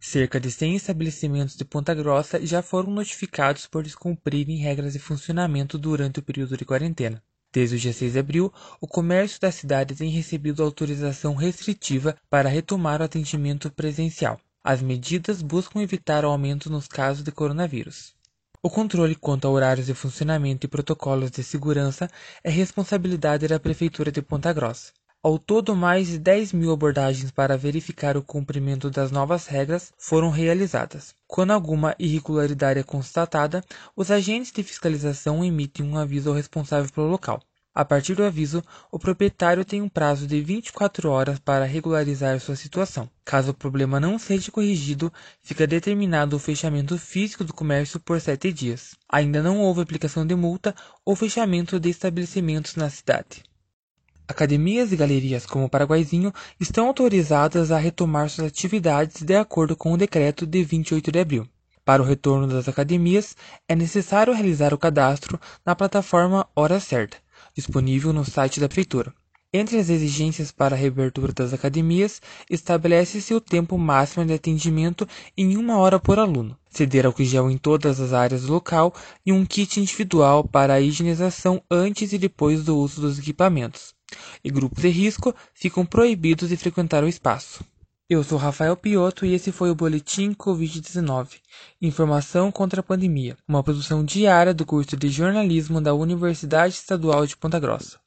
Cerca de 100 estabelecimentos de Ponta Grossa já foram notificados por descumprirem regras de funcionamento durante o período de quarentena. Desde o dia 6 de abril, o comércio da cidade tem recebido autorização restritiva para retomar o atendimento presencial. As medidas buscam evitar o aumento nos casos de coronavírus. O controle quanto a horários de funcionamento e protocolos de segurança é responsabilidade da Prefeitura de Ponta Grossa. Ao todo, mais de 10 mil abordagens para verificar o cumprimento das novas regras foram realizadas. Quando alguma irregularidade é constatada, os agentes de fiscalização emitem um aviso ao responsável pelo local. A partir do aviso, o proprietário tem um prazo de 24 horas para regularizar sua situação. Caso o problema não seja corrigido, fica determinado o fechamento físico do comércio por sete dias. Ainda não houve aplicação de multa ou fechamento de estabelecimentos na cidade. Academias e galerias como o Paraguaizinho estão autorizadas a retomar suas atividades de acordo com o decreto de 28 de abril. Para o retorno das academias, é necessário realizar o cadastro na plataforma Hora Certa, disponível no site da Prefeitura. Entre as exigências para a reabertura das academias, estabelece-se o tempo máximo de atendimento em uma hora por aluno, ceder álcool gel em todas as áreas do local e um kit individual para a higienização antes e depois do uso dos equipamentos e grupos de risco ficam proibidos de frequentar o espaço. Eu sou Rafael Piotto e esse foi o Boletim Covid-19 Informação contra a Pandemia, uma produção diária do curso de jornalismo da Universidade Estadual de Ponta Grossa.